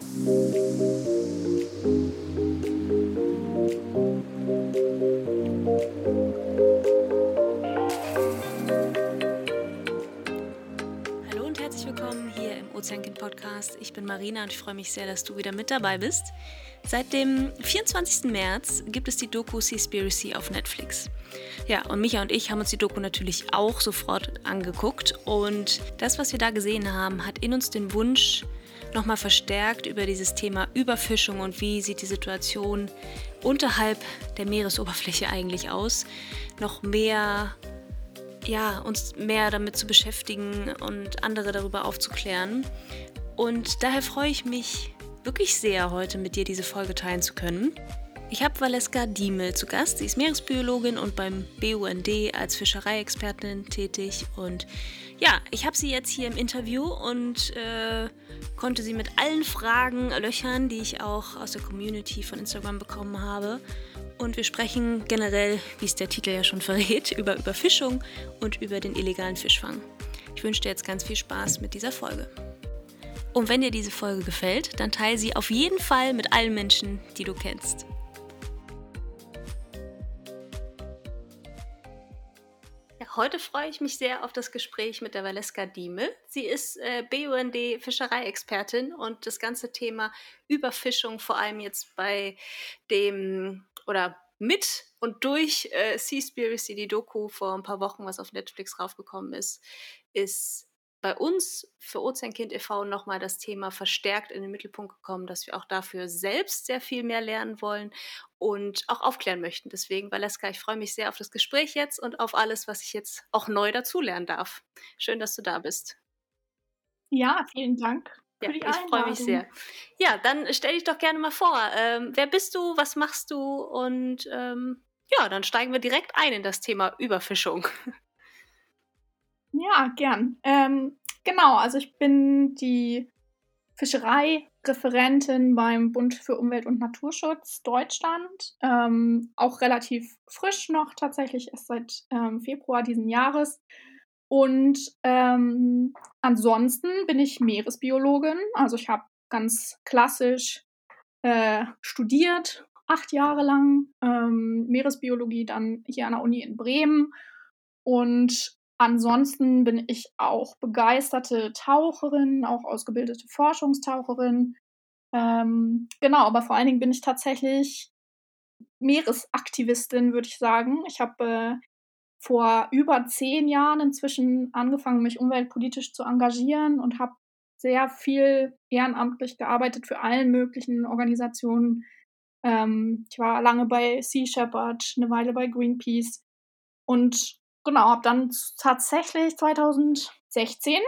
Hallo und herzlich willkommen hier im Ozeankind Podcast. Ich bin Marina und ich freue mich sehr, dass du wieder mit dabei bist. Seit dem 24. März gibt es die Doku Seaspiracy auf Netflix. Ja, und Micha und ich haben uns die Doku natürlich auch sofort angeguckt. Und das, was wir da gesehen haben, hat in uns den Wunsch nochmal verstärkt über dieses Thema Überfischung und wie sieht die Situation unterhalb der Meeresoberfläche eigentlich aus, noch mehr ja, uns mehr damit zu beschäftigen und andere darüber aufzuklären. Und daher freue ich mich wirklich sehr, heute mit dir diese Folge teilen zu können. Ich habe Valeska Diemel zu Gast. Sie ist Meeresbiologin und beim BUND als Fischereiexpertin tätig. Und ja, ich habe sie jetzt hier im Interview und äh, konnte sie mit allen Fragen löchern, die ich auch aus der Community von Instagram bekommen habe. Und wir sprechen generell, wie es der Titel ja schon verrät, über Überfischung und über den illegalen Fischfang. Ich wünsche dir jetzt ganz viel Spaß mit dieser Folge. Und wenn dir diese Folge gefällt, dann teile sie auf jeden Fall mit allen Menschen, die du kennst. Heute freue ich mich sehr auf das Gespräch mit der Valeska Diemel. Sie ist äh, BUND Fischereiexpertin und das ganze Thema Überfischung, vor allem jetzt bei dem oder mit und durch äh, Seaspiracy, die Doku vor ein paar Wochen, was auf Netflix raufgekommen ist, ist bei uns für Ozeankind e.V. nochmal das Thema verstärkt in den Mittelpunkt gekommen, dass wir auch dafür selbst sehr viel mehr lernen wollen und auch aufklären möchten. Deswegen, Valeska, ich freue mich sehr auf das Gespräch jetzt und auf alles, was ich jetzt auch neu dazulernen darf. Schön, dass du da bist. Ja, vielen Dank. Ja, ich freue mich sehr. Ja, dann stell dich doch gerne mal vor. Ähm, wer bist du? Was machst du? Und ähm, ja, dann steigen wir direkt ein in das Thema Überfischung. Ja, gern. Ähm, genau, also ich bin die Fischereireferentin beim Bund für Umwelt und Naturschutz Deutschland. Ähm, auch relativ frisch noch, tatsächlich erst seit ähm, Februar diesen Jahres. Und ähm, ansonsten bin ich Meeresbiologin. Also ich habe ganz klassisch äh, studiert, acht Jahre lang ähm, Meeresbiologie dann hier an der Uni in Bremen und Ansonsten bin ich auch begeisterte Taucherin, auch ausgebildete Forschungstaucherin. Ähm, genau, aber vor allen Dingen bin ich tatsächlich Meeresaktivistin, würde ich sagen. Ich habe äh, vor über zehn Jahren inzwischen angefangen, mich umweltpolitisch zu engagieren und habe sehr viel ehrenamtlich gearbeitet für allen möglichen Organisationen. Ähm, ich war lange bei Sea Shepherd, eine Weile bei Greenpeace und genau, habe dann tatsächlich 2016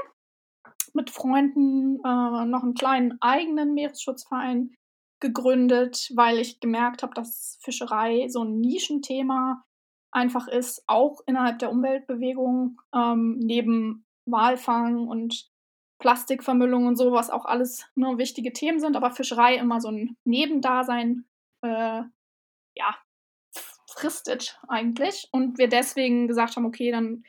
mit Freunden äh, noch einen kleinen eigenen Meeresschutzverein gegründet, weil ich gemerkt habe, dass Fischerei so ein Nischenthema einfach ist, auch innerhalb der Umweltbewegung, ähm, neben Walfang und Plastikvermüllung und so, was auch alles nur wichtige Themen sind, aber Fischerei immer so ein Nebendasein äh, ja, fristet eigentlich. Und wir deswegen gesagt haben, okay, dann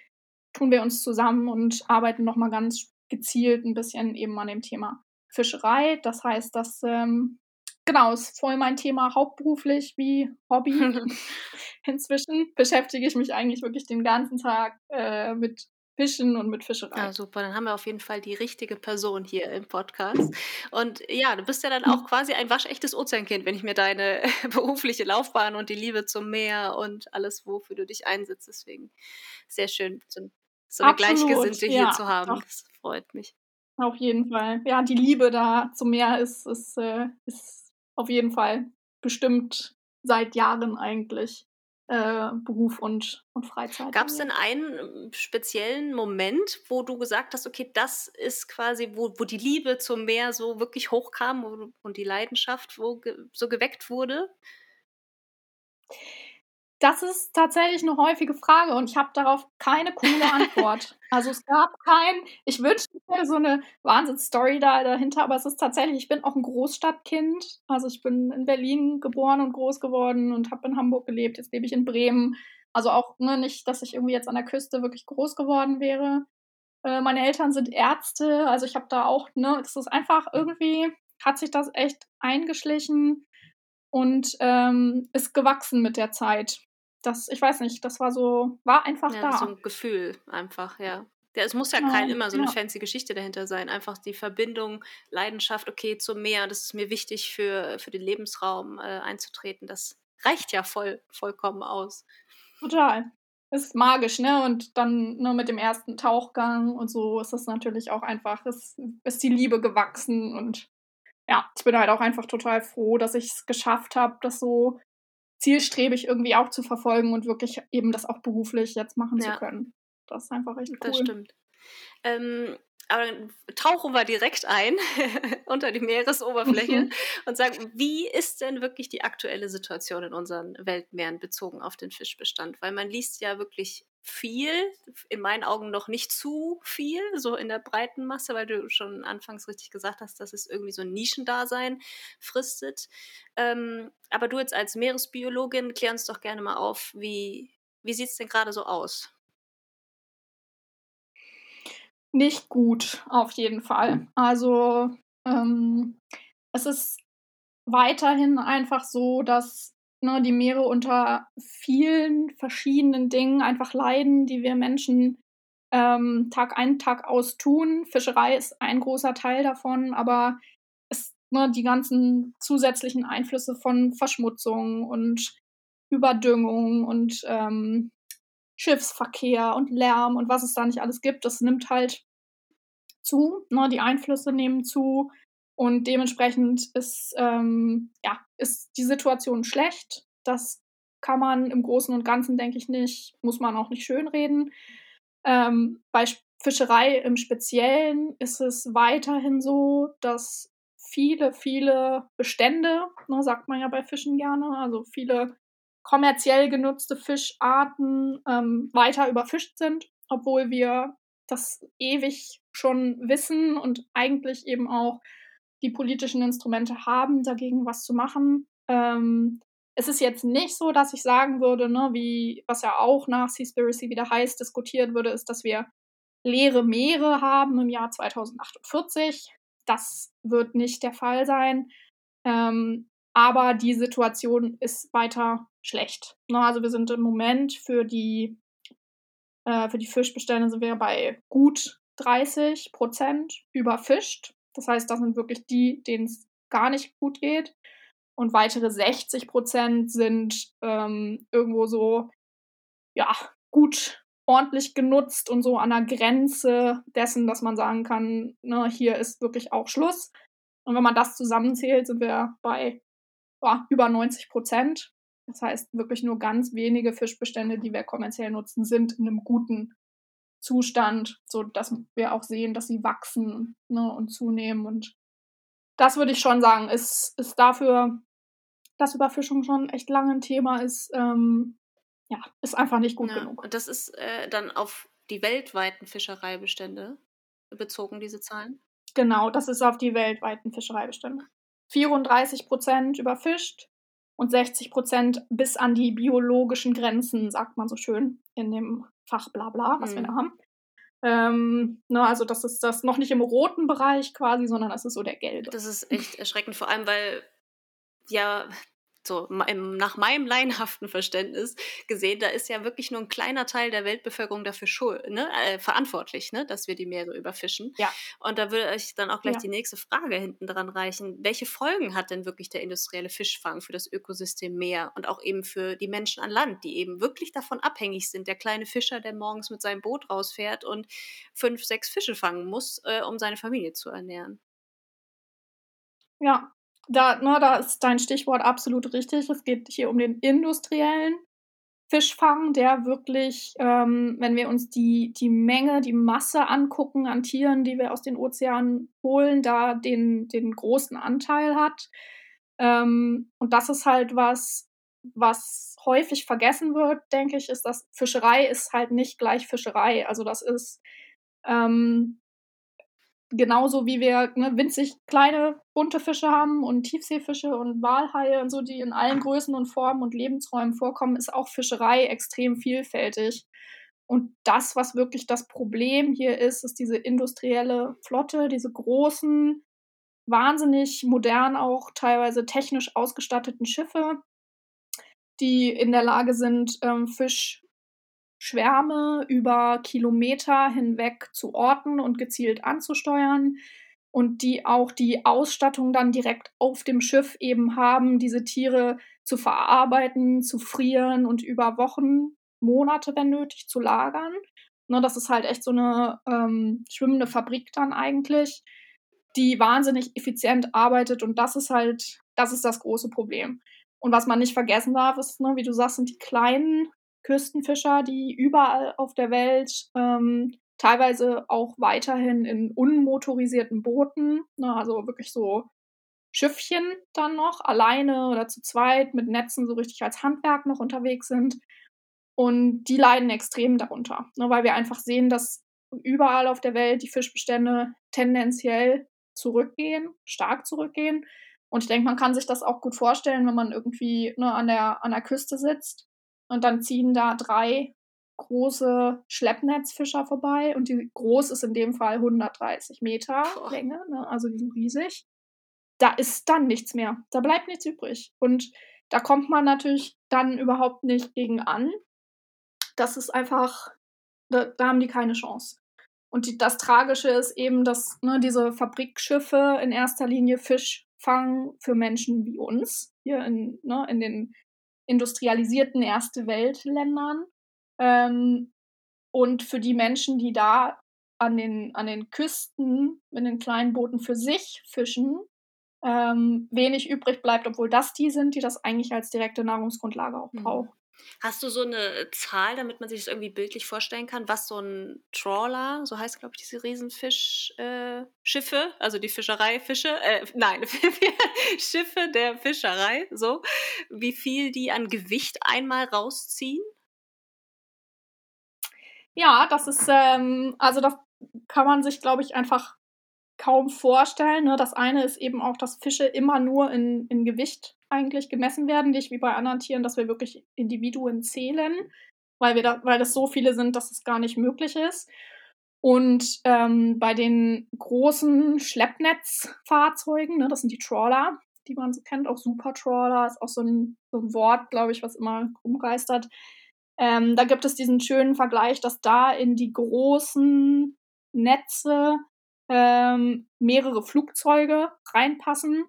tun wir uns zusammen und arbeiten nochmal ganz gezielt ein bisschen eben an dem Thema Fischerei. Das heißt, dass ähm, genau, ist voll mein Thema hauptberuflich wie Hobby. Inzwischen beschäftige ich mich eigentlich wirklich den ganzen Tag äh, mit Fischen und mit Fischerei. Ja, super. Dann haben wir auf jeden Fall die richtige Person hier im Podcast. Und ja, du bist ja dann auch quasi ein waschechtes Ozeankind, wenn ich mir deine berufliche Laufbahn und die Liebe zum Meer und alles, wofür du dich einsetzt. Deswegen sehr schön, so, so eine Absolut, Gleichgesinnte ja. hier zu haben. Das freut mich. Auf jeden Fall. Ja, die Liebe da zum Meer ist, ist, äh, ist auf jeden Fall bestimmt seit Jahren eigentlich äh, Beruf und, und Freizeit. Gab es denn einen ähm, speziellen Moment, wo du gesagt hast, okay, das ist quasi, wo, wo die Liebe zum Meer so wirklich hochkam und die Leidenschaft wo ge so geweckt wurde? Das ist tatsächlich eine häufige Frage und ich habe darauf keine coole Antwort. also es gab kein, ich wünschte, ich hätte so eine Wahnsinnsstory da dahinter, aber es ist tatsächlich, ich bin auch ein Großstadtkind. Also ich bin in Berlin geboren und groß geworden und habe in Hamburg gelebt. Jetzt lebe ich in Bremen. Also auch ne, nicht, dass ich irgendwie jetzt an der Küste wirklich groß geworden wäre. Äh, meine Eltern sind Ärzte, also ich habe da auch, ne, es ist einfach irgendwie hat sich das echt eingeschlichen und ähm, ist gewachsen mit der Zeit. Das, ich weiß nicht, das war so, war einfach ja, da. So ein Gefühl einfach, ja. Ja, es muss ja kein immer so eine ja. fancy Geschichte dahinter sein. Einfach die Verbindung, Leidenschaft, okay, zum Meer, das ist mir wichtig für, für den Lebensraum äh, einzutreten. Das reicht ja voll, vollkommen aus. Total. Ist magisch, ne? Und dann nur mit dem ersten Tauchgang und so ist das natürlich auch einfach, es ist die Liebe gewachsen und ja, ich bin halt auch einfach total froh, dass ich es geschafft habe, das so zielstrebig irgendwie auch zu verfolgen und wirklich eben das auch beruflich jetzt machen ja. zu können. Das ist einfach echt cool. Das stimmt. Ähm, aber dann tauchen wir direkt ein unter die Meeresoberfläche und sagen, wie ist denn wirklich die aktuelle Situation in unseren Weltmeeren bezogen auf den Fischbestand? Weil man liest ja wirklich viel, in meinen Augen noch nicht zu viel, so in der breiten Masse, weil du schon anfangs richtig gesagt hast, dass es irgendwie so ein Nischendasein fristet. Ähm, aber du jetzt als Meeresbiologin, klär uns doch gerne mal auf, wie, wie sieht es denn gerade so aus? Nicht gut, auf jeden Fall. Also ähm, es ist weiterhin einfach so, dass ne, die Meere unter vielen verschiedenen Dingen einfach leiden, die wir Menschen ähm, Tag ein, Tag aus tun. Fischerei ist ein großer Teil davon, aber es, ne, die ganzen zusätzlichen Einflüsse von Verschmutzung und Überdüngung und ähm, Schiffsverkehr und Lärm und was es da nicht alles gibt, das nimmt halt zu. Ne? Die Einflüsse nehmen zu. Und dementsprechend ist, ähm, ja, ist die Situation schlecht. Das kann man im Großen und Ganzen, denke ich, nicht, muss man auch nicht schönreden. Ähm, bei Fischerei im Speziellen ist es weiterhin so, dass viele, viele Bestände, ne, sagt man ja bei Fischen gerne, also viele kommerziell genutzte Fischarten ähm, weiter überfischt sind, obwohl wir das ewig schon wissen und eigentlich eben auch die politischen Instrumente haben, dagegen was zu machen. Ähm, es ist jetzt nicht so, dass ich sagen würde, ne, wie was ja auch nach Seaspiracy wieder heiß diskutiert würde, ist, dass wir leere Meere haben im Jahr 2048. Das wird nicht der Fall sein. Ähm, aber die Situation ist weiter schlecht. Ne, also wir sind im Moment für die, äh, für die Fischbestände sind wir bei gut 30 Prozent überfischt. Das heißt, das sind wirklich die, denen es gar nicht gut geht. Und weitere 60 Prozent sind ähm, irgendwo so, ja, gut ordentlich genutzt und so an der Grenze dessen, dass man sagen kann, ne, hier ist wirklich auch Schluss. Und wenn man das zusammenzählt, sind wir bei ja, über 90 Prozent. Das heißt, wirklich nur ganz wenige Fischbestände, die wir kommerziell nutzen, sind in einem guten Zustand, so dass wir auch sehen, dass sie wachsen ne, und zunehmen. Und das würde ich schon sagen, ist, ist dafür, dass Überfischung schon echt lange ein Thema ist, ähm, ja, ist einfach nicht gut ja, genug. Und das ist äh, dann auf die weltweiten Fischereibestände bezogen, diese Zahlen? Genau, das ist auf die weltweiten Fischereibestände. 34 Prozent überfischt und 60 Prozent bis an die biologischen Grenzen, sagt man so schön in dem Fach Blabla, was mhm. wir da haben. Ähm, ne, also das ist das noch nicht im roten Bereich quasi, sondern das ist so der gelbe. Das ist echt erschreckend, vor allem weil ja so im, nach meinem laienhaften Verständnis gesehen, da ist ja wirklich nur ein kleiner Teil der Weltbevölkerung dafür schuld, ne, äh, verantwortlich, ne, dass wir die Meere überfischen. Ja. Und da würde ich dann auch gleich ja. die nächste Frage hinten dran reichen. Welche Folgen hat denn wirklich der industrielle Fischfang für das Ökosystem Meer und auch eben für die Menschen an Land, die eben wirklich davon abhängig sind? Der kleine Fischer, der morgens mit seinem Boot rausfährt und fünf, sechs Fische fangen muss, äh, um seine Familie zu ernähren. Ja, da, ne, da ist dein Stichwort absolut richtig. Es geht hier um den industriellen Fischfang, der wirklich, ähm, wenn wir uns die, die Menge, die Masse angucken an Tieren, die wir aus den Ozeanen holen, da den, den großen Anteil hat. Ähm, und das ist halt was, was häufig vergessen wird, denke ich, ist, dass Fischerei ist halt nicht gleich Fischerei. Also das ist ähm, genauso wie wir ne, winzig kleine bunte Fische haben und Tiefseefische und Walhaie und so, die in allen Größen und Formen und Lebensräumen vorkommen, ist auch Fischerei extrem vielfältig. Und das, was wirklich das Problem hier ist, ist diese industrielle Flotte, diese großen wahnsinnig modern auch teilweise technisch ausgestatteten Schiffe, die in der Lage sind, ähm, Fischschwärme über Kilometer hinweg zu orten und gezielt anzusteuern und die auch die Ausstattung dann direkt auf dem Schiff eben haben, diese Tiere zu verarbeiten, zu frieren und über Wochen, Monate, wenn nötig, zu lagern. Ne, das ist halt echt so eine ähm, schwimmende Fabrik dann eigentlich, die wahnsinnig effizient arbeitet und das ist halt, das ist das große Problem. Und was man nicht vergessen darf, ist, ne, wie du sagst, sind die kleinen Küstenfischer, die überall auf der Welt ähm, teilweise auch weiterhin in unmotorisierten Booten, ne, also wirklich so Schiffchen dann noch, alleine oder zu zweit mit Netzen so richtig als Handwerk noch unterwegs sind. Und die leiden extrem darunter, ne, weil wir einfach sehen, dass überall auf der Welt die Fischbestände tendenziell zurückgehen, stark zurückgehen. Und ich denke, man kann sich das auch gut vorstellen, wenn man irgendwie ne, an, der, an der Küste sitzt und dann ziehen da drei große Schleppnetzfischer vorbei und die groß ist in dem Fall 130 Meter Boah. Länge, ne? also die sind riesig. Da ist dann nichts mehr. Da bleibt nichts übrig. Und da kommt man natürlich dann überhaupt nicht gegen an. Das ist einfach, da, da haben die keine Chance. Und die, das Tragische ist eben, dass ne, diese Fabrikschiffe in erster Linie Fisch fangen für Menschen wie uns, hier in, ne, in den industrialisierten Erste Weltländern. Ähm, und für die Menschen, die da an den, an den Küsten in den kleinen Booten für sich fischen, ähm, wenig übrig bleibt, obwohl das die sind, die das eigentlich als direkte Nahrungsgrundlage auch mhm. brauchen. Hast du so eine Zahl, damit man sich das irgendwie bildlich vorstellen kann, was so ein Trawler, so heißt glaube ich diese Riesenfischschiffe, äh, also die Fischereifische, äh, nein, Schiffe der Fischerei, so, wie viel die an Gewicht einmal rausziehen? Ja, das ist, ähm, also das kann man sich, glaube ich, einfach kaum vorstellen. Ne? Das eine ist eben auch, dass Fische immer nur in, in Gewicht eigentlich gemessen werden, nicht wie bei anderen Tieren, dass wir wirklich Individuen zählen, weil, wir da, weil das so viele sind, dass es gar nicht möglich ist. Und ähm, bei den großen Schleppnetzfahrzeugen, ne, das sind die Trawler, die man so kennt, auch Supertrawler, ist auch so ein, so ein Wort, glaube ich, was immer umgeistert. Ähm, da gibt es diesen schönen Vergleich, dass da in die großen Netze ähm, mehrere Flugzeuge reinpassen.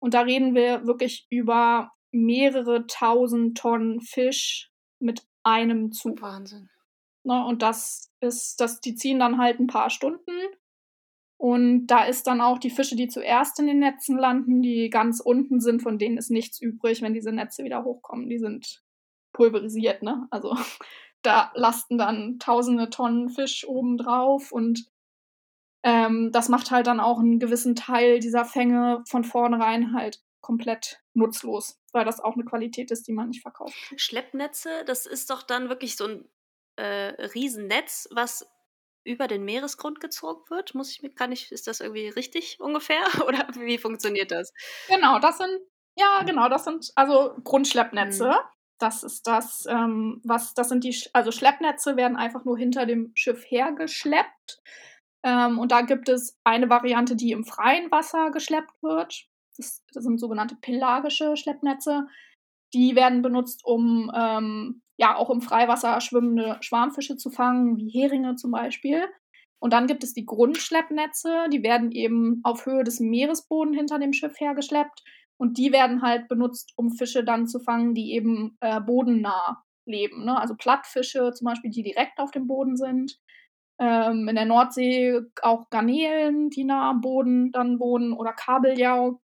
Und da reden wir wirklich über mehrere tausend Tonnen Fisch mit einem Zug. Wahnsinn. Ne, und das ist, das, die ziehen dann halt ein paar Stunden. Und da ist dann auch die Fische, die zuerst in den Netzen landen, die ganz unten sind, von denen ist nichts übrig, wenn diese Netze wieder hochkommen. Die sind pulverisiert, ne? Also da lasten dann tausende Tonnen Fisch oben drauf und ähm, das macht halt dann auch einen gewissen Teil dieser Fänge von vornherein halt komplett nutzlos, weil das auch eine Qualität ist, die man nicht verkauft. Schleppnetze, das ist doch dann wirklich so ein äh, Riesennetz, was über den Meeresgrund gezogen wird. Muss ich mir, kann ich, ist das irgendwie richtig ungefähr? Oder wie funktioniert das? Genau, das sind, ja, genau, das sind also Grundschleppnetze. Mhm. Das ist das, ähm, was, das sind die, also Schleppnetze werden einfach nur hinter dem Schiff hergeschleppt. Ähm, und da gibt es eine Variante, die im freien Wasser geschleppt wird. Das, das sind sogenannte pelagische Schleppnetze. Die werden benutzt, um ähm, ja auch im Freiwasser schwimmende Schwarmfische zu fangen, wie Heringe zum Beispiel. Und dann gibt es die Grundschleppnetze, die werden eben auf Höhe des Meeresbodens hinter dem Schiff hergeschleppt. Und die werden halt benutzt, um Fische dann zu fangen, die eben äh, bodennah leben. Ne? Also Plattfische zum Beispiel, die direkt auf dem Boden sind. Ähm, in der Nordsee auch Garnelen, die nah am Boden dann wohnen oder Kabeljau.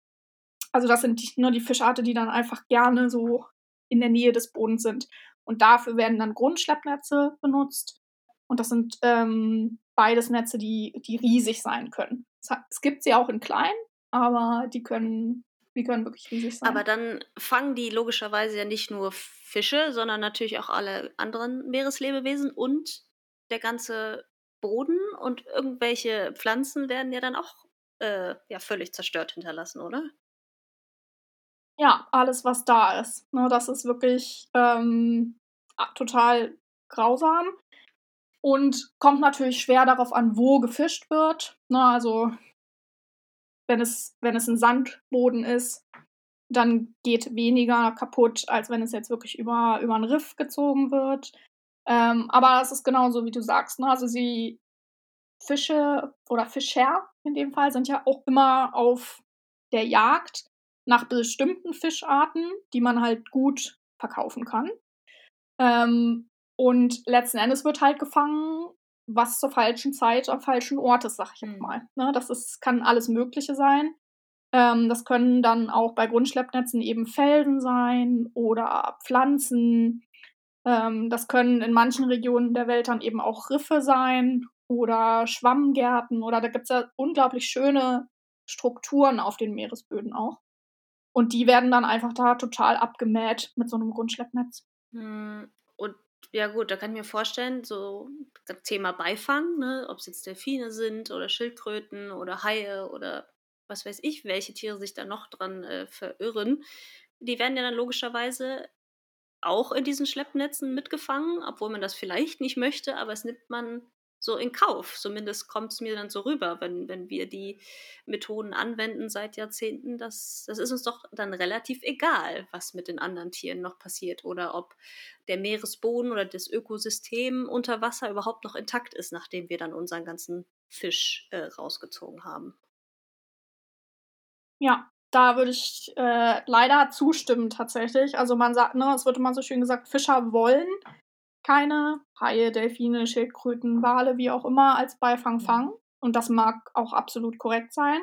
Also das sind die, nur die Fischarten, die dann einfach gerne so in der Nähe des Bodens sind. Und dafür werden dann Grundschleppnetze benutzt. Und das sind ähm, beides Netze, die, die riesig sein können. Es gibt sie auch in klein, aber die können, die können wirklich riesig sein. Aber dann fangen die logischerweise ja nicht nur Fische, sondern natürlich auch alle anderen Meereslebewesen und der ganze Boden und irgendwelche Pflanzen werden ja dann auch äh, ja, völlig zerstört hinterlassen, oder? Ja, alles, was da ist. Ne, das ist wirklich ähm, total grausam und kommt natürlich schwer darauf an, wo gefischt wird. Ne, also wenn es, wenn es ein Sandboden ist, dann geht weniger kaputt, als wenn es jetzt wirklich über, über einen Riff gezogen wird. Ähm, aber das ist genauso, wie du sagst. Ne? Also sie Fische oder Fischer in dem Fall sind ja auch immer auf der Jagd nach bestimmten Fischarten, die man halt gut verkaufen kann. Ähm, und letzten Endes wird halt gefangen, was zur falschen Zeit am falschen Ort ist, sag ich jetzt mhm. mal. Ne, das ist, kann alles Mögliche sein. Ähm, das können dann auch bei Grundschleppnetzen eben Felsen sein oder Pflanzen. Ähm, das können in manchen Regionen der Welt dann eben auch Riffe sein oder Schwammgärten oder da gibt es ja unglaublich schöne Strukturen auf den Meeresböden auch. Und die werden dann einfach da total abgemäht mit so einem Grundschleppnetz. Hm, und ja gut, da kann ich mir vorstellen, so das Thema Beifang, ne, ob es jetzt Delfine sind oder Schildkröten oder Haie oder was weiß ich, welche Tiere sich da noch dran äh, verirren, die werden ja dann logischerweise auch in diesen Schleppnetzen mitgefangen, obwohl man das vielleicht nicht möchte, aber es nimmt man so in Kauf. Zumindest kommt es mir dann so rüber, wenn, wenn wir die Methoden anwenden seit Jahrzehnten. Das, das ist uns doch dann relativ egal, was mit den anderen Tieren noch passiert oder ob der Meeresboden oder das Ökosystem unter Wasser überhaupt noch intakt ist, nachdem wir dann unseren ganzen Fisch äh, rausgezogen haben. Ja, da würde ich äh, leider zustimmen tatsächlich. Also man sagt, ne, es wird immer so schön gesagt, Fischer wollen keine Haie, Delfine, Schildkröten, Wale, wie auch immer, als Beifang fangen. Und das mag auch absolut korrekt sein.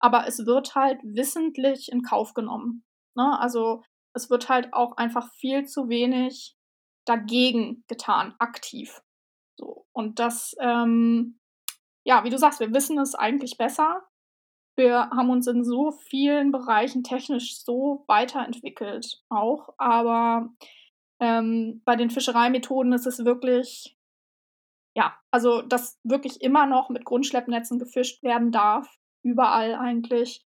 Aber es wird halt wissentlich in Kauf genommen. Ne? Also es wird halt auch einfach viel zu wenig dagegen getan, aktiv. So. Und das, ähm, ja, wie du sagst, wir wissen es eigentlich besser. Wir haben uns in so vielen Bereichen technisch so weiterentwickelt auch, aber ähm, bei den Fischereimethoden ist es wirklich, ja, also dass wirklich immer noch mit Grundschleppnetzen gefischt werden darf, überall eigentlich.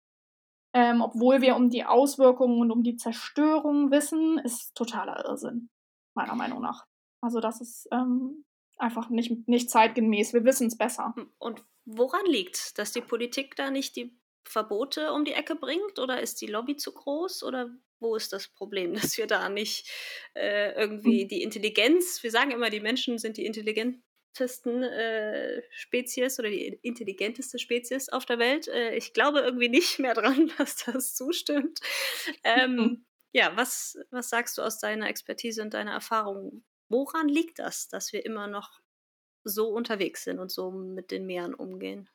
Ähm, obwohl wir um die Auswirkungen und um die Zerstörung wissen, ist totaler Irrsinn, meiner Meinung nach. Also das ist ähm, einfach nicht, nicht zeitgemäß. Wir wissen es besser. Hm, und woran liegt, dass die Politik da nicht die Verbote um die Ecke bringt? Oder ist die Lobby zu groß? Oder wo ist das Problem, dass wir da nicht äh, irgendwie hm. die Intelligenz, wir sagen immer, die Menschen sind die intelligentesten äh, Spezies oder die intelligenteste Spezies auf der Welt. Äh, ich glaube irgendwie nicht mehr dran, dass das zustimmt. Ähm, mhm. Ja, was, was sagst du aus deiner Expertise und deiner Erfahrung? Woran liegt das, dass wir immer noch so unterwegs sind und so mit den Meeren umgehen?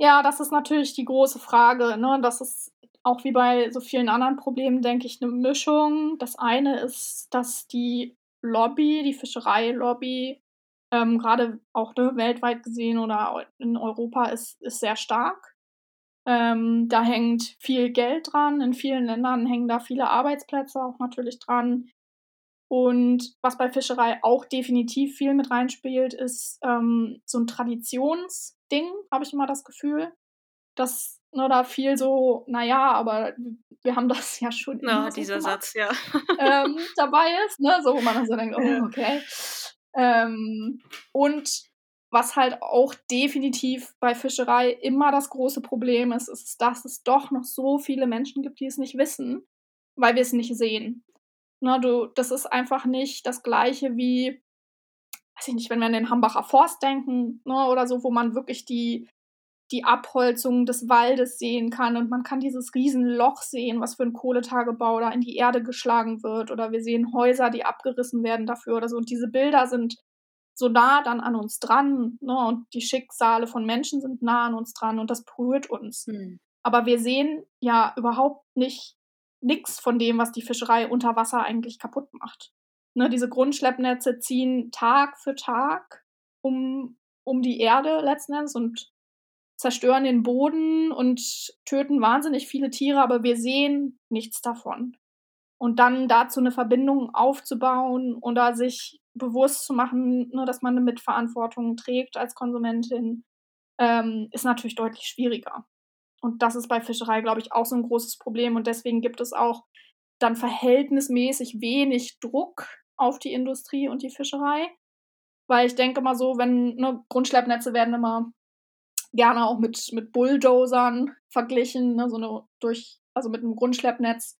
Ja, das ist natürlich die große Frage. Ne? Das ist auch wie bei so vielen anderen Problemen, denke ich, eine Mischung. Das eine ist, dass die Lobby, die Fischereilobby, ähm, gerade auch ne, weltweit gesehen oder in Europa ist, ist sehr stark. Ähm, da hängt viel Geld dran. In vielen Ländern hängen da viele Arbeitsplätze auch natürlich dran. Und was bei Fischerei auch definitiv viel mit reinspielt, ist ähm, so ein Traditionsding, habe ich immer das Gefühl, dass ne, da viel so, naja, aber wir haben das ja schon so dieser gemacht, Satz, ja. ähm, dabei ist, ne, so wo man dann so denkt, oh, okay. Ähm, und was halt auch definitiv bei Fischerei immer das große Problem ist, ist, dass es doch noch so viele Menschen gibt, die es nicht wissen, weil wir es nicht sehen. Ne, du, das ist einfach nicht das Gleiche wie, weiß ich nicht, wenn wir an den Hambacher Forst denken ne, oder so, wo man wirklich die, die Abholzung des Waldes sehen kann und man kann dieses Riesenloch sehen, was für ein Kohletagebau da in die Erde geschlagen wird oder wir sehen Häuser, die abgerissen werden dafür oder so und diese Bilder sind so nah dann an uns dran ne, und die Schicksale von Menschen sind nah an uns dran und das berührt uns. Hm. Aber wir sehen ja überhaupt nicht nichts von dem, was die Fischerei unter Wasser eigentlich kaputt macht. Ne, diese Grundschleppnetze ziehen Tag für Tag um, um die Erde letzten Endes und zerstören den Boden und töten wahnsinnig viele Tiere, aber wir sehen nichts davon. Und dann dazu eine Verbindung aufzubauen oder sich bewusst zu machen, ne, dass man eine Mitverantwortung trägt als Konsumentin, ähm, ist natürlich deutlich schwieriger. Und das ist bei Fischerei, glaube ich, auch so ein großes Problem. Und deswegen gibt es auch dann verhältnismäßig wenig Druck auf die Industrie und die Fischerei. Weil ich denke mal so, wenn ne, Grundschleppnetze werden immer gerne auch mit, mit Bulldozern verglichen, ne, so eine durch, also mit einem Grundschleppnetz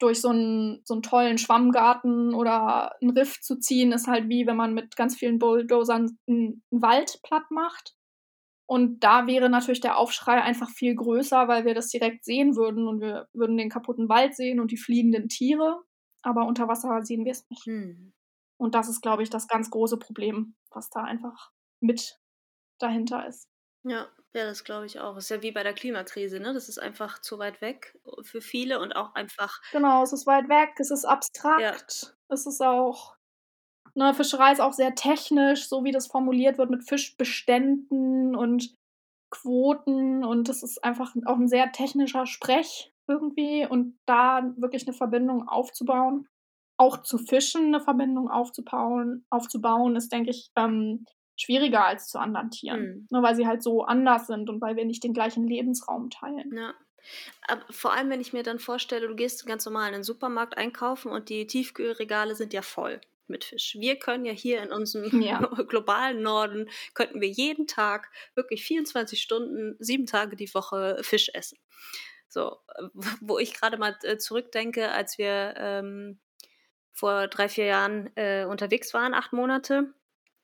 durch so einen, so einen tollen Schwammgarten oder einen Riff zu ziehen, ist halt wie wenn man mit ganz vielen Bulldozern einen, einen Wald platt macht. Und da wäre natürlich der Aufschrei einfach viel größer, weil wir das direkt sehen würden und wir würden den kaputten Wald sehen und die fliegenden Tiere. Aber unter Wasser sehen wir es nicht. Hm. Und das ist, glaube ich, das ganz große Problem, was da einfach mit dahinter ist. Ja, ja, das glaube ich auch. Das ist ja wie bei der Klimakrise, ne? Das ist einfach zu weit weg für viele und auch einfach. Genau, es ist weit weg, es ist abstrakt, ja. es ist auch. Ne, Fischerei ist auch sehr technisch, so wie das formuliert wird mit Fischbeständen und Quoten und das ist einfach auch ein sehr technischer Sprech irgendwie und da wirklich eine Verbindung aufzubauen, auch zu Fischen eine Verbindung aufzubauen, aufzubauen ist, denke ich, ähm, schwieriger als zu anderen Tieren. Mhm. Nur weil sie halt so anders sind und weil wir nicht den gleichen Lebensraum teilen. Ja. Aber vor allem, wenn ich mir dann vorstelle, du gehst ganz normal in den Supermarkt einkaufen und die Tiefkühlregale sind ja voll mit Fisch. Wir können ja hier in unserem ja. globalen Norden, könnten wir jeden Tag, wirklich 24 Stunden, sieben Tage die Woche Fisch essen. So, wo ich gerade mal äh, zurückdenke, als wir ähm, vor drei, vier Jahren äh, unterwegs waren, acht Monate,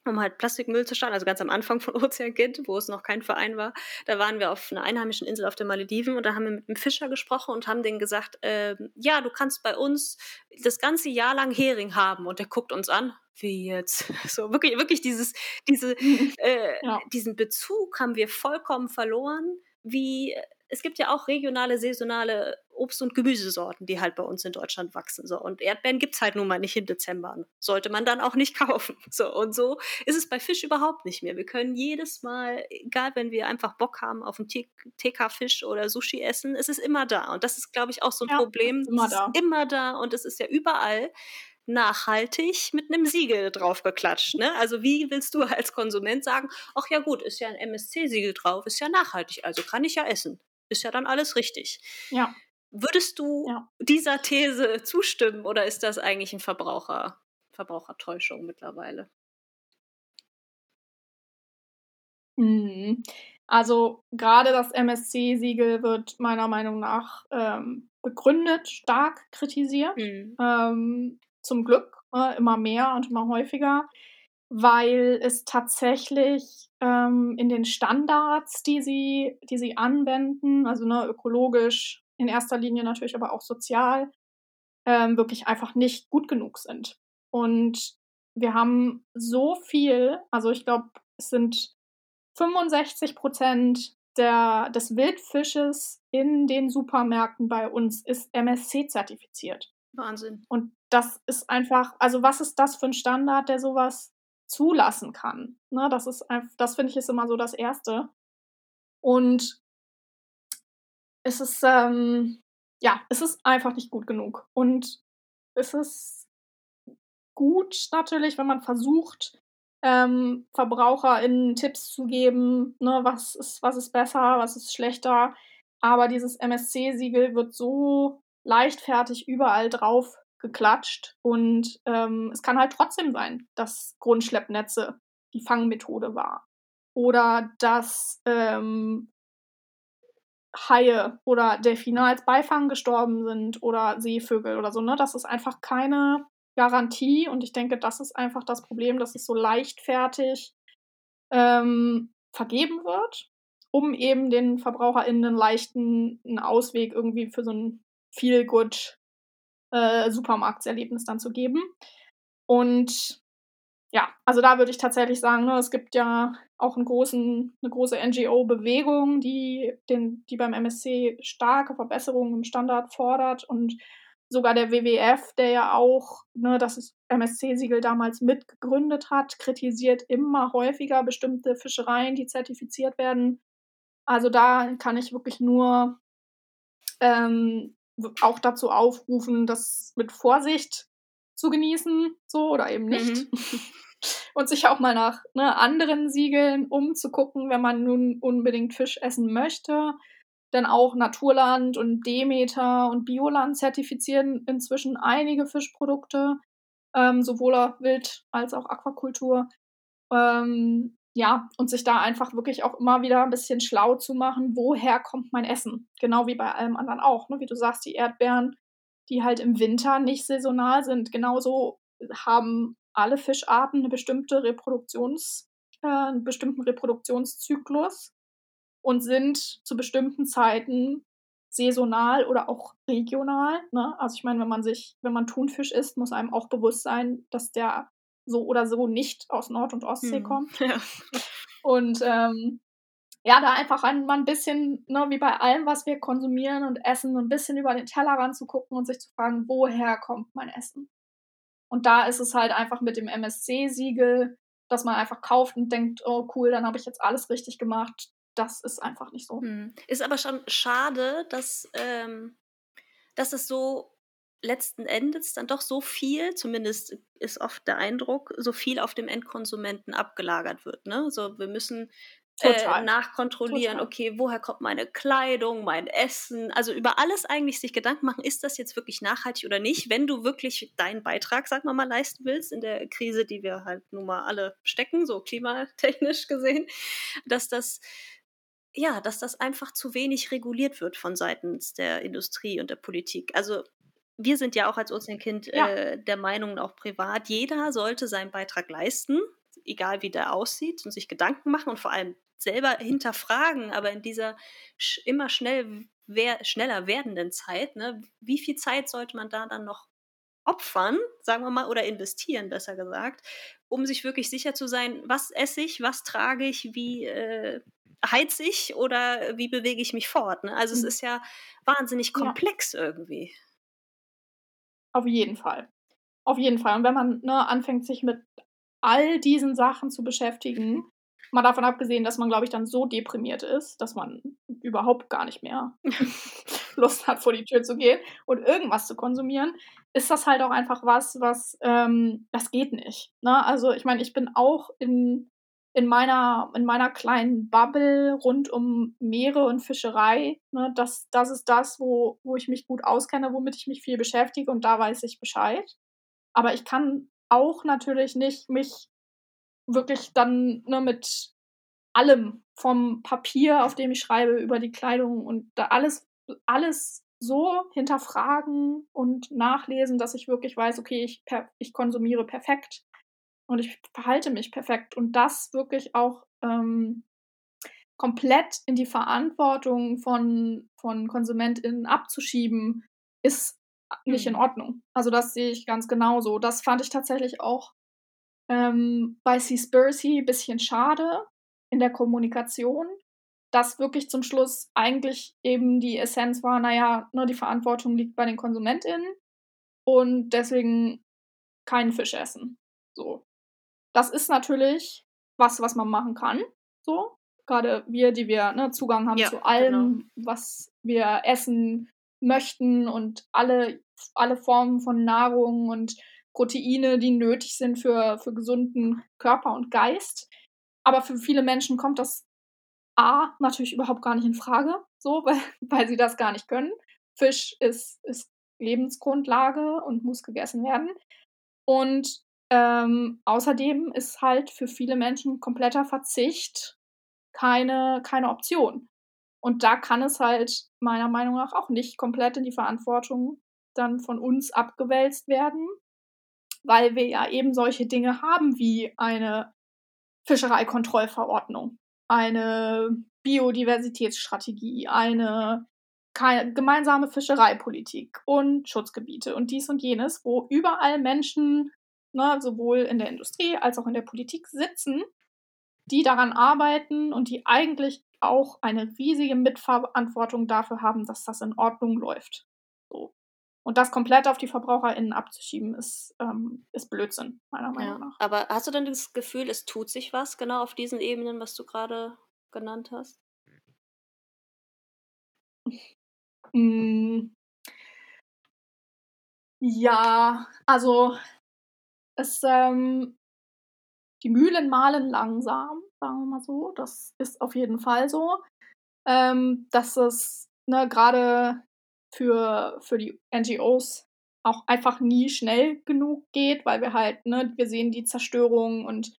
um halt Plastikmüll zu starten, also ganz am Anfang von Ozeankind, wo es noch kein Verein war. Da waren wir auf einer einheimischen Insel auf den Malediven und da haben wir mit einem Fischer gesprochen und haben denen gesagt, äh, ja, du kannst bei uns das ganze Jahr lang Hering haben. Und der guckt uns an, wie jetzt? So wirklich, wirklich dieses, diese, äh, ja. diesen Bezug haben wir vollkommen verloren, wie es gibt ja auch regionale, saisonale Obst- und Gemüsesorten, die halt bei uns in Deutschland wachsen. So. Und Erdbeeren gibt es halt nun mal nicht im Dezember. Sollte man dann auch nicht kaufen. So. Und so ist es bei Fisch überhaupt nicht mehr. Wir können jedes Mal, egal wenn wir einfach Bock haben auf einen TK-Fisch oder Sushi essen, es ist immer da. Und das ist, glaube ich, auch so ein ja, Problem. Immer da. Es ist immer da und es ist ja überall nachhaltig mit einem Siegel draufgeklatscht. Ne? Also wie willst du als Konsument sagen, ach ja gut, ist ja ein MSC-Siegel drauf, ist ja nachhaltig, also kann ich ja essen ist ja dann alles richtig. Ja. Würdest du ja. dieser These zustimmen oder ist das eigentlich ein Verbraucher, Verbrauchertäuschung mittlerweile? Mhm. Also gerade das MSC-Siegel wird meiner Meinung nach ähm, begründet, stark kritisiert. Mhm. Ähm, zum Glück äh, immer mehr und immer häufiger weil es tatsächlich ähm, in den Standards, die sie, die sie anwenden, also ne, ökologisch in erster Linie natürlich, aber auch sozial, ähm, wirklich einfach nicht gut genug sind. Und wir haben so viel, also ich glaube, es sind 65 Prozent der, des Wildfisches in den Supermärkten bei uns ist MSC zertifiziert. Wahnsinn. Und das ist einfach, also was ist das für ein Standard, der sowas zulassen kann. Ne, das ist einfach, das finde ich ist immer so das Erste. Und es ist, ähm, ja, es ist einfach nicht gut genug. Und es ist gut natürlich, wenn man versucht, ähm, VerbraucherInnen Tipps zu geben, ne, was ist, was ist besser, was ist schlechter. Aber dieses MSC-Siegel wird so leichtfertig überall drauf geklatscht. Und ähm, es kann halt trotzdem sein, dass Grundschleppnetze die Fangmethode war. Oder dass ähm, Haie oder Delfine als Beifang gestorben sind oder Seevögel oder so. Ne? Das ist einfach keine Garantie. Und ich denke, das ist einfach das Problem, dass es so leichtfertig ähm, vergeben wird, um eben den VerbraucherInnen einen leichten einen Ausweg irgendwie für so ein Feel-Good äh, Supermarktserlebnis dann zu geben. Und ja, also da würde ich tatsächlich sagen, ne, es gibt ja auch einen großen, eine große NGO-Bewegung, die, die beim MSC starke Verbesserungen im Standard fordert und sogar der WWF, der ja auch ne, das MSC-Siegel damals mitgegründet hat, kritisiert immer häufiger bestimmte Fischereien, die zertifiziert werden. Also da kann ich wirklich nur ähm, auch dazu aufrufen, das mit Vorsicht zu genießen, so oder eben nicht. Mhm. Und sich auch mal nach ne, anderen Siegeln umzugucken, wenn man nun unbedingt Fisch essen möchte. Denn auch Naturland und Demeter und Bioland zertifizieren inzwischen einige Fischprodukte, ähm, sowohl Wild- als auch Aquakultur. Ähm, ja, und sich da einfach wirklich auch immer wieder ein bisschen schlau zu machen, woher kommt mein Essen? Genau wie bei allem anderen auch. Ne? Wie du sagst, die Erdbeeren, die halt im Winter nicht saisonal sind. Genauso haben alle Fischarten eine bestimmte Reproduktions, äh, einen bestimmten Reproduktionszyklus und sind zu bestimmten Zeiten saisonal oder auch regional. Ne? Also ich meine, wenn man sich, wenn man Thunfisch isst, muss einem auch bewusst sein, dass der so oder so nicht aus Nord- und Ostsee hm. kommt. Ja. Und ähm, ja, da einfach ein, mal ein bisschen, ne, wie bei allem, was wir konsumieren und essen, ein bisschen über den Teller ranzugucken und sich zu fragen, woher kommt mein Essen? Und da ist es halt einfach mit dem MSC-Siegel, dass man einfach kauft und denkt, oh cool, dann habe ich jetzt alles richtig gemacht. Das ist einfach nicht so. Hm. Ist aber schon schade, dass, ähm, dass es so letzten Endes dann doch so viel, zumindest ist oft der Eindruck, so viel auf dem Endkonsumenten abgelagert wird. Ne? So, wir müssen äh, nachkontrollieren, Total. okay, woher kommt meine Kleidung, mein Essen, also über alles eigentlich sich Gedanken machen, ist das jetzt wirklich nachhaltig oder nicht, wenn du wirklich deinen Beitrag, sag mal mal, leisten willst in der Krise, die wir halt nun mal alle stecken, so klimatechnisch gesehen, dass das ja, dass das einfach zu wenig reguliert wird von seitens der Industrie und der Politik. Also wir sind ja auch als Ozeankind ja. äh, der Meinung, auch privat, jeder sollte seinen Beitrag leisten, egal wie der aussieht, und sich Gedanken machen und vor allem selber hinterfragen, aber in dieser sch immer schnell wer schneller werdenden Zeit, ne, wie viel Zeit sollte man da dann noch opfern, sagen wir mal, oder investieren, besser gesagt, um sich wirklich sicher zu sein, was esse ich, was trage ich, wie äh, heiz ich oder wie bewege ich mich fort. Ne? Also mhm. es ist ja wahnsinnig komplex ja. irgendwie. Auf jeden Fall. Auf jeden Fall. Und wenn man ne, anfängt, sich mit all diesen Sachen zu beschäftigen, mal davon abgesehen, dass man, glaube ich, dann so deprimiert ist, dass man überhaupt gar nicht mehr Lust hat, vor die Tür zu gehen und irgendwas zu konsumieren, ist das halt auch einfach was, was, ähm, das geht nicht. Ne? Also ich meine, ich bin auch in in meiner, in meiner kleinen Bubble rund um Meere und Fischerei. Ne, das, das ist das, wo, wo ich mich gut auskenne, womit ich mich viel beschäftige und da weiß ich Bescheid. Aber ich kann auch natürlich nicht mich wirklich dann ne, mit allem vom Papier, auf dem ich schreibe, über die Kleidung und da alles, alles so hinterfragen und nachlesen, dass ich wirklich weiß, okay, ich, ich konsumiere perfekt und ich verhalte mich perfekt. Und das wirklich auch ähm, komplett in die Verantwortung von, von KonsumentInnen abzuschieben, ist nicht in mhm. Ordnung. Also das sehe ich ganz genauso. Das fand ich tatsächlich auch ähm, bei Seaspiracy ein bisschen schade in der Kommunikation, dass wirklich zum Schluss eigentlich eben die Essenz war, naja, nur die Verantwortung liegt bei den KonsumentInnen und deswegen keinen Fisch essen. So. Das ist natürlich was, was man machen kann. So. Gerade wir, die wir ne, Zugang haben ja, zu allem, genau. was wir essen möchten und alle, alle Formen von Nahrung und Proteine, die nötig sind für, für gesunden Körper und Geist. Aber für viele Menschen kommt das A natürlich überhaupt gar nicht in Frage, so, weil, weil sie das gar nicht können. Fisch ist, ist Lebensgrundlage und muss gegessen werden. Und ähm, außerdem ist halt für viele Menschen kompletter Verzicht keine, keine Option. Und da kann es halt meiner Meinung nach auch nicht komplett in die Verantwortung dann von uns abgewälzt werden, weil wir ja eben solche Dinge haben wie eine Fischereikontrollverordnung, eine Biodiversitätsstrategie, eine gemeinsame Fischereipolitik und Schutzgebiete und dies und jenes, wo überall Menschen ne, sowohl in der Industrie als auch in der Politik sitzen, die daran arbeiten und die eigentlich auch eine riesige Mitverantwortung dafür haben, dass das in Ordnung läuft. So. Und das komplett auf die VerbraucherInnen abzuschieben, ist, ähm, ist Blödsinn, meiner Meinung ja. nach. Aber hast du denn das Gefühl, es tut sich was genau auf diesen Ebenen, was du gerade genannt hast? Mm. Ja, also es, ähm, die Mühlen mahlen langsam, sagen wir mal so. Das ist auf jeden Fall so. Ähm, dass es ne, gerade für, für die NGOs auch einfach nie schnell genug geht, weil wir halt, ne, wir sehen die Zerstörung und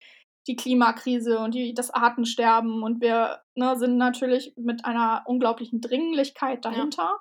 die Klimakrise und die, das Artensterben und wir ne, sind natürlich mit einer unglaublichen Dringlichkeit dahinter. Ja.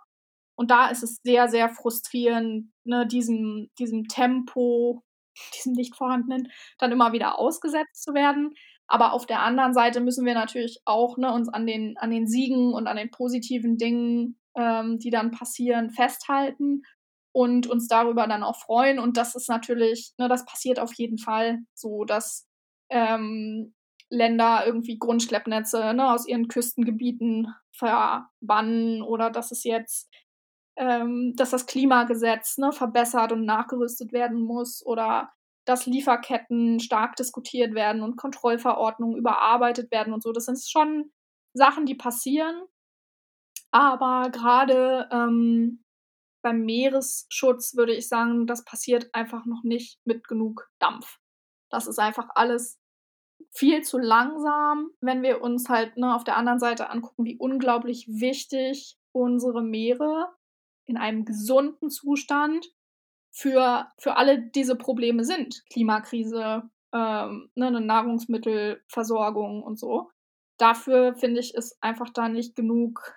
Und da ist es sehr, sehr frustrierend, ne, diesem, diesem Tempo, diesem nicht vorhandenen, dann immer wieder ausgesetzt zu werden. Aber auf der anderen Seite müssen wir natürlich auch ne, uns an den, an den Siegen und an den positiven Dingen, ähm, die dann passieren, festhalten und uns darüber dann auch freuen. Und das ist natürlich, ne, das passiert auf jeden Fall so, dass ähm, Länder irgendwie Grundschleppnetze ne, aus ihren Küstengebieten verbannen oder dass es jetzt, ähm, dass das Klimagesetz ne, verbessert und nachgerüstet werden muss oder dass Lieferketten stark diskutiert werden und Kontrollverordnungen überarbeitet werden und so. Das sind schon Sachen, die passieren. Aber gerade ähm, beim Meeresschutz würde ich sagen, das passiert einfach noch nicht mit genug Dampf. Das ist einfach alles viel zu langsam, wenn wir uns halt ne, auf der anderen Seite angucken, wie unglaublich wichtig unsere Meere in einem gesunden Zustand für, für alle diese Probleme sind. Klimakrise, ähm, ne, eine Nahrungsmittelversorgung und so. Dafür finde ich, ist einfach da nicht genug,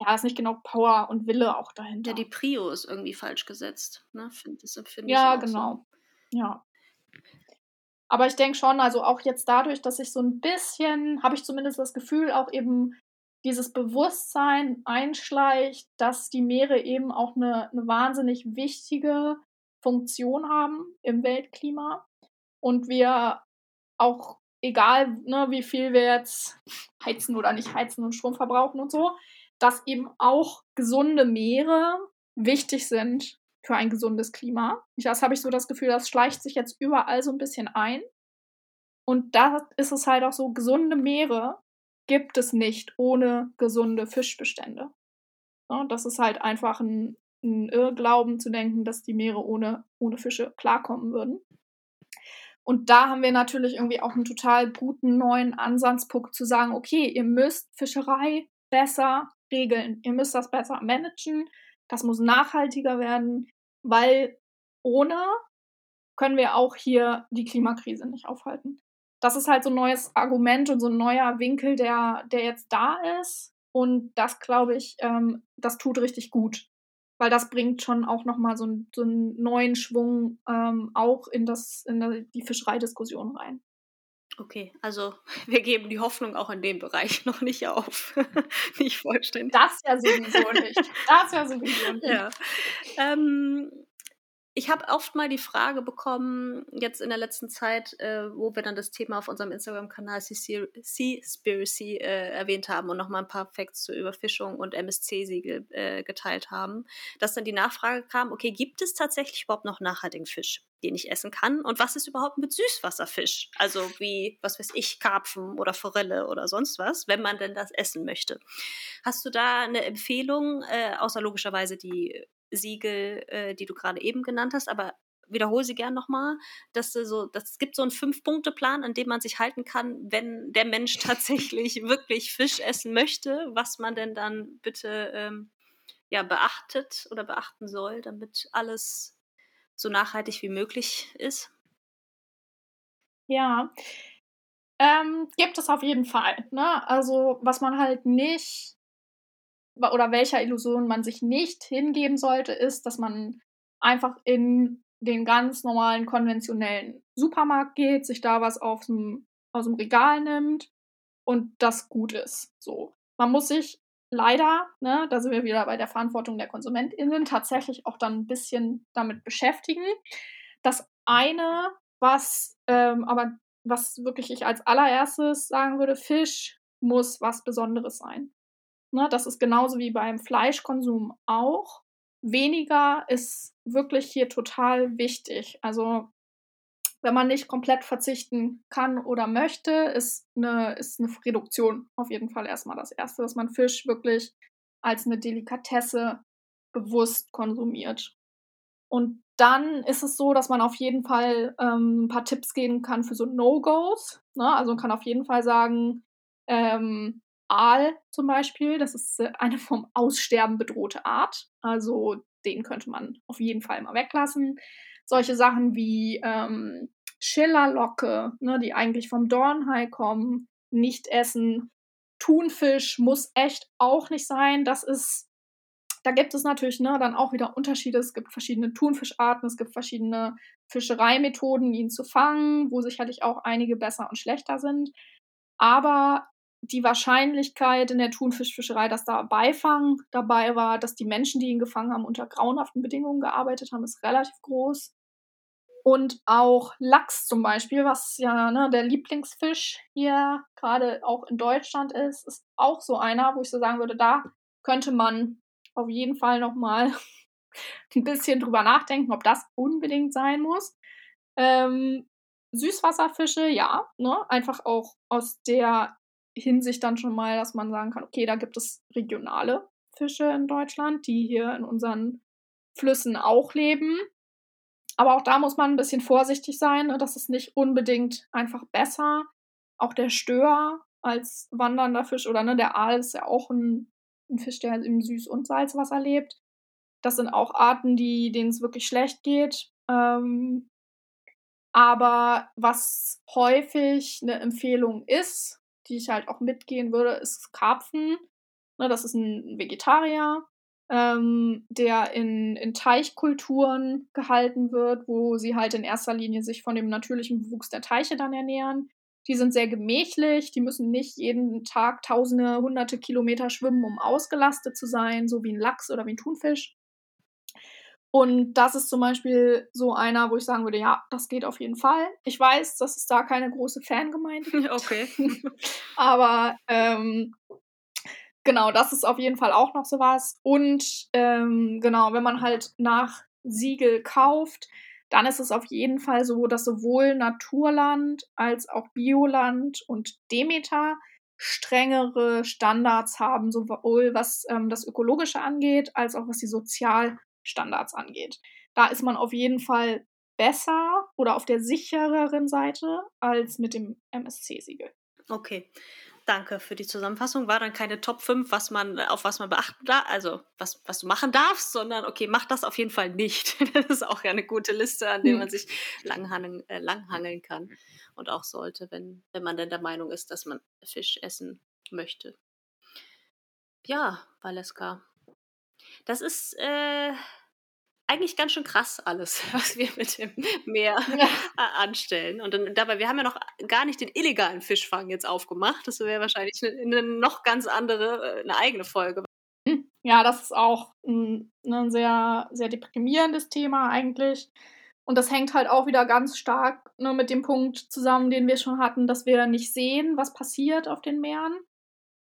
ja, ist nicht genug Power und Wille auch dahinter. Ja, die Prio ist irgendwie falsch gesetzt, ne? Find, find ja, genau. So. Ja. Aber ich denke schon, also auch jetzt dadurch, dass ich so ein bisschen, habe ich zumindest das Gefühl, auch eben dieses Bewusstsein einschleicht, dass die Meere eben auch eine, eine wahnsinnig wichtige Funktion haben im Weltklima und wir auch, egal ne, wie viel wir jetzt heizen oder nicht heizen und Strom verbrauchen und so, dass eben auch gesunde Meere wichtig sind für ein gesundes Klima. Das habe ich so das Gefühl, das schleicht sich jetzt überall so ein bisschen ein. Und da ist es halt auch so, gesunde Meere gibt es nicht ohne gesunde Fischbestände. Ja, das ist halt einfach ein, ein Irrglauben zu denken, dass die Meere ohne, ohne Fische klarkommen würden. Und da haben wir natürlich irgendwie auch einen total guten neuen Ansatzpunkt zu sagen, okay, ihr müsst Fischerei besser regeln, ihr müsst das besser managen, das muss nachhaltiger werden, weil ohne können wir auch hier die Klimakrise nicht aufhalten. Das ist halt so ein neues Argument und so ein neuer Winkel, der, der jetzt da ist. Und das, glaube ich, ähm, das tut richtig gut. Weil das bringt schon auch nochmal so, ein, so einen neuen Schwung ähm, auch in, das, in die Fischereidiskussion rein. Okay, also wir geben die Hoffnung auch in dem Bereich noch nicht auf. nicht vollständig. Das ja sowieso nicht. Das ja sowieso nicht. Ja. Ähm, ich habe oft mal die Frage bekommen, jetzt in der letzten Zeit, äh, wo wir dann das Thema auf unserem Instagram-Kanal Seaspiracy äh, erwähnt haben und nochmal ein paar Facts zur Überfischung und MSC-Siegel äh, geteilt haben, dass dann die Nachfrage kam, okay, gibt es tatsächlich überhaupt noch nachhaltigen Fisch, den ich essen kann? Und was ist überhaupt mit Süßwasserfisch? Also wie, was weiß ich, Karpfen oder Forelle oder sonst was, wenn man denn das essen möchte. Hast du da eine Empfehlung, äh, außer logischerweise die Siegel, äh, die du gerade eben genannt hast, aber wiederhole sie gern nochmal, dass so, das gibt so einen Fünf-Punkte-Plan, an dem man sich halten kann, wenn der Mensch tatsächlich wirklich Fisch essen möchte, was man denn dann bitte ähm, ja, beachtet oder beachten soll, damit alles so nachhaltig wie möglich ist. Ja, ähm, gibt es auf jeden Fall. Ne? Also was man halt nicht oder welcher Illusion man sich nicht hingeben sollte, ist, dass man einfach in den ganz normalen konventionellen Supermarkt geht, sich da was aus dem, Regal nimmt und das gut ist. So. Man muss sich leider, ne, da sind wir wieder bei der Verantwortung der KonsumentInnen, tatsächlich auch dann ein bisschen damit beschäftigen. Das eine, was ähm, aber was wirklich ich als allererstes sagen würde, Fisch muss was Besonderes sein. Ne, das ist genauso wie beim Fleischkonsum auch. Weniger ist wirklich hier total wichtig. Also wenn man nicht komplett verzichten kann oder möchte, ist eine, ist eine Reduktion auf jeden Fall erstmal das Erste, dass man Fisch wirklich als eine Delikatesse bewusst konsumiert. Und dann ist es so, dass man auf jeden Fall ähm, ein paar Tipps geben kann für so No-Gos. Ne? Also man kann auf jeden Fall sagen, ähm, Aal zum Beispiel, das ist äh, eine vom Aussterben bedrohte Art. Also den könnte man auf jeden Fall mal weglassen. Solche Sachen wie ähm, Schillerlocke, ne, die eigentlich vom Dornhai kommen, nicht essen. Thunfisch muss echt auch nicht sein. Das ist, da gibt es natürlich ne, dann auch wieder Unterschiede. Es gibt verschiedene Thunfischarten, es gibt verschiedene Fischereimethoden, ihn zu fangen, wo sicherlich auch einige besser und schlechter sind. Aber die Wahrscheinlichkeit in der Thunfischfischerei, dass da Beifang dabei war, dass die Menschen, die ihn gefangen haben, unter grauenhaften Bedingungen gearbeitet haben, ist relativ groß. Und auch Lachs zum Beispiel, was ja ne, der Lieblingsfisch hier gerade auch in Deutschland ist, ist auch so einer, wo ich so sagen würde, da könnte man auf jeden Fall nochmal ein bisschen drüber nachdenken, ob das unbedingt sein muss. Ähm, Süßwasserfische, ja, ne? einfach auch aus der Hinsicht dann schon mal, dass man sagen kann, okay, da gibt es regionale Fische in Deutschland, die hier in unseren Flüssen auch leben. Aber auch da muss man ein bisschen vorsichtig sein. Ne? Das ist nicht unbedingt einfach besser. Auch der Stör als wandernder Fisch oder ne, der Aal ist ja auch ein, ein Fisch, der im Süß- und Salzwasser lebt. Das sind auch Arten, die, denen es wirklich schlecht geht. Ähm, aber was häufig eine Empfehlung ist, die ich halt auch mitgehen würde, ist Karpfen. Ne, das ist ein Vegetarier, ähm, der in, in Teichkulturen gehalten wird, wo sie halt in erster Linie sich von dem natürlichen Bewuchs der Teiche dann ernähren. Die sind sehr gemächlich, die müssen nicht jeden Tag tausende, hunderte Kilometer schwimmen, um ausgelastet zu sein, so wie ein Lachs oder wie ein Thunfisch. Und das ist zum Beispiel so einer, wo ich sagen würde, ja, das geht auf jeden Fall. Ich weiß, dass es da keine große Fangemeinde gibt. Okay. Aber ähm, genau, das ist auf jeden Fall auch noch sowas. Und ähm, genau, wenn man halt nach Siegel kauft, dann ist es auf jeden Fall so, dass sowohl Naturland als auch Bioland und Demeter strengere Standards haben, sowohl was ähm, das Ökologische angeht, als auch was die Sozial- Standards angeht. Da ist man auf jeden Fall besser oder auf der sichereren Seite als mit dem MSC-Siegel. Okay. Danke für die Zusammenfassung. War dann keine Top 5, was man, auf was man beachten darf, also was, was du machen darfst, sondern okay, mach das auf jeden Fall nicht. Das ist auch ja eine gute Liste, an der man hm. sich langhangeln, äh, langhangeln kann und auch sollte, wenn, wenn man denn der Meinung ist, dass man Fisch essen möchte. Ja, Valeska, das ist äh, eigentlich ganz schön krass alles, was wir mit dem Meer ja. anstellen. Und dann, dabei, wir haben ja noch gar nicht den illegalen Fischfang jetzt aufgemacht. Das wäre wahrscheinlich eine, eine, noch ganz andere, äh, eine eigene Folge. Hm. Ja, das ist auch ein, ein sehr, sehr deprimierendes Thema eigentlich. Und das hängt halt auch wieder ganz stark ne, mit dem Punkt zusammen, den wir schon hatten, dass wir nicht sehen, was passiert auf den Meeren.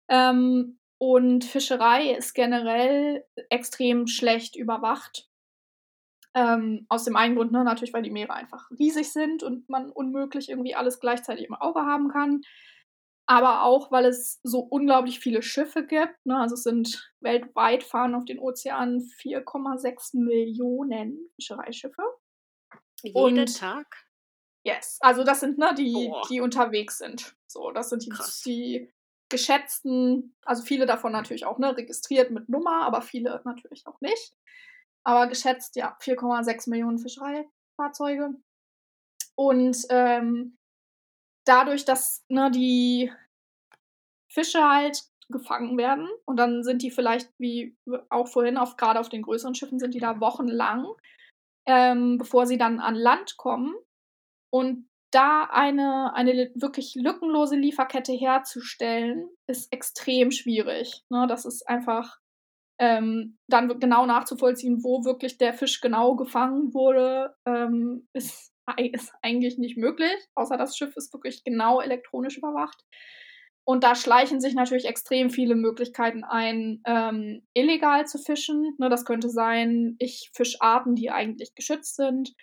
Ähm, und Fischerei ist generell extrem schlecht überwacht. Ähm, aus dem einen Grund ne, natürlich, weil die Meere einfach riesig sind und man unmöglich irgendwie alles gleichzeitig im Auge haben kann. Aber auch, weil es so unglaublich viele Schiffe gibt. Ne? Also es sind weltweit fahren auf den Ozeanen 4,6 Millionen Fischereischiffe. Jeden und, Tag? Yes. Also das sind ne, die, die unterwegs sind. So, das sind die, die geschätzten, also viele davon natürlich auch ne, registriert mit Nummer, aber viele natürlich auch nicht. Aber geschätzt, ja, 4,6 Millionen Fischereifahrzeuge. Und ähm, dadurch, dass ne, die Fische halt gefangen werden und dann sind die vielleicht, wie auch vorhin, auf, gerade auf den größeren Schiffen, sind die da wochenlang, ähm, bevor sie dann an Land kommen. Und da eine, eine wirklich lückenlose Lieferkette herzustellen, ist extrem schwierig. Ne? Das ist einfach ähm, dann genau nachzuvollziehen, wo wirklich der Fisch genau gefangen wurde, ähm, ist, ist eigentlich nicht möglich, außer das Schiff ist wirklich genau elektronisch überwacht. Und da schleichen sich natürlich extrem viele Möglichkeiten ein, ähm, illegal zu fischen. Ne, das könnte sein, ich Fischarten, die eigentlich geschützt sind.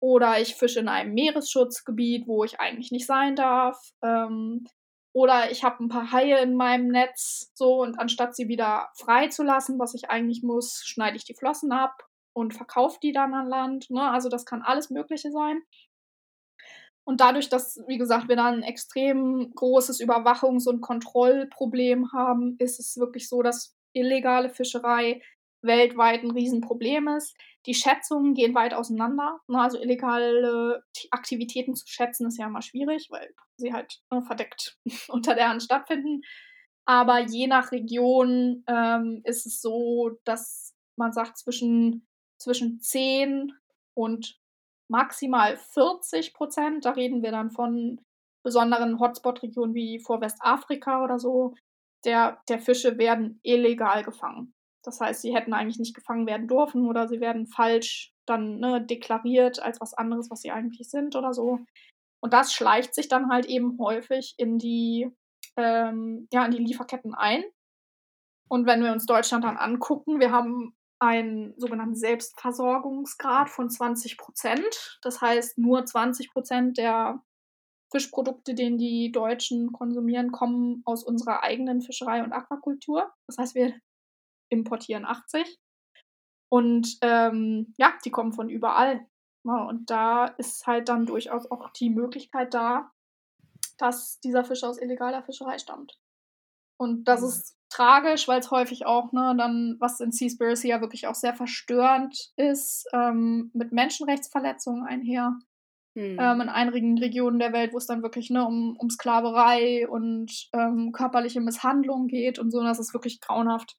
Oder ich fische in einem Meeresschutzgebiet, wo ich eigentlich nicht sein darf. Ähm, oder ich habe ein paar Haie in meinem Netz, so und anstatt sie wieder freizulassen, was ich eigentlich muss, schneide ich die Flossen ab und verkaufe die dann an Land. Ne? Also das kann alles Mögliche sein. Und dadurch, dass, wie gesagt, wir da ein extrem großes Überwachungs- und Kontrollproblem haben, ist es wirklich so, dass illegale Fischerei weltweit ein Riesenproblem ist. Die Schätzungen gehen weit auseinander. Ne? Also illegale Aktivitäten zu schätzen ist ja immer schwierig, weil sie halt ne, verdeckt unter der Hand stattfinden. Aber je nach Region ähm, ist es so, dass man sagt, zwischen, zwischen 10 und maximal 40 Prozent, da reden wir dann von besonderen Hotspot-Regionen wie vor Westafrika oder so, der, der Fische werden illegal gefangen. Das heißt, sie hätten eigentlich nicht gefangen werden dürfen oder sie werden falsch dann ne, deklariert als was anderes, was sie eigentlich sind oder so. Und das schleicht sich dann halt eben häufig in die, ähm, ja, in die Lieferketten ein. Und wenn wir uns Deutschland dann angucken, wir haben einen sogenannten Selbstversorgungsgrad von 20 Prozent. Das heißt, nur 20 Prozent der Fischprodukte, den die Deutschen konsumieren, kommen aus unserer eigenen Fischerei und Aquakultur. Das heißt, wir importieren 80. Und ähm, ja, die kommen von überall. Ja, und da ist halt dann durchaus auch die Möglichkeit da, dass dieser Fisch aus illegaler Fischerei stammt. Und das mhm. ist tragisch, weil es häufig auch, ne, dann, was in Seaspiracy ja wirklich auch sehr verstörend ist, ähm, mit Menschenrechtsverletzungen einher hm. ähm, in einigen Regionen der Welt, wo es dann wirklich ne, um, um Sklaverei und ähm, körperliche Misshandlung geht und so. Und das ist wirklich grauenhaft.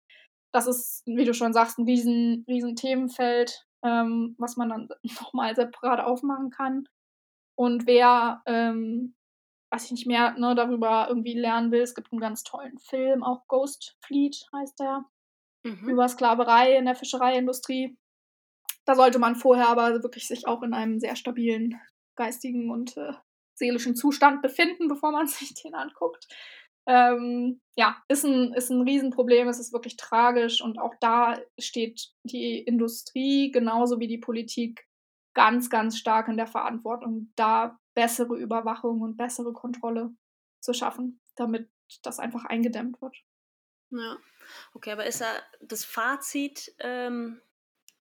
Das ist, wie du schon sagst, ein riesen, riesen Themenfeld, ähm, was man dann nochmal separat aufmachen kann. Und wer, ähm, was ich nicht mehr ne, darüber irgendwie lernen will, es gibt einen ganz tollen Film, auch Ghost Fleet heißt der, mhm. über Sklaverei in der Fischereiindustrie. Da sollte man vorher aber wirklich sich auch in einem sehr stabilen geistigen und äh, seelischen Zustand befinden, bevor man sich den anguckt. Ähm, ja, ist ein, ist ein Riesenproblem, es ist wirklich tragisch. Und auch da steht die Industrie genauso wie die Politik ganz, ganz stark in der Verantwortung, da bessere Überwachung und bessere Kontrolle zu schaffen, damit das einfach eingedämmt wird. Ja, okay, aber ist da das Fazit, ähm,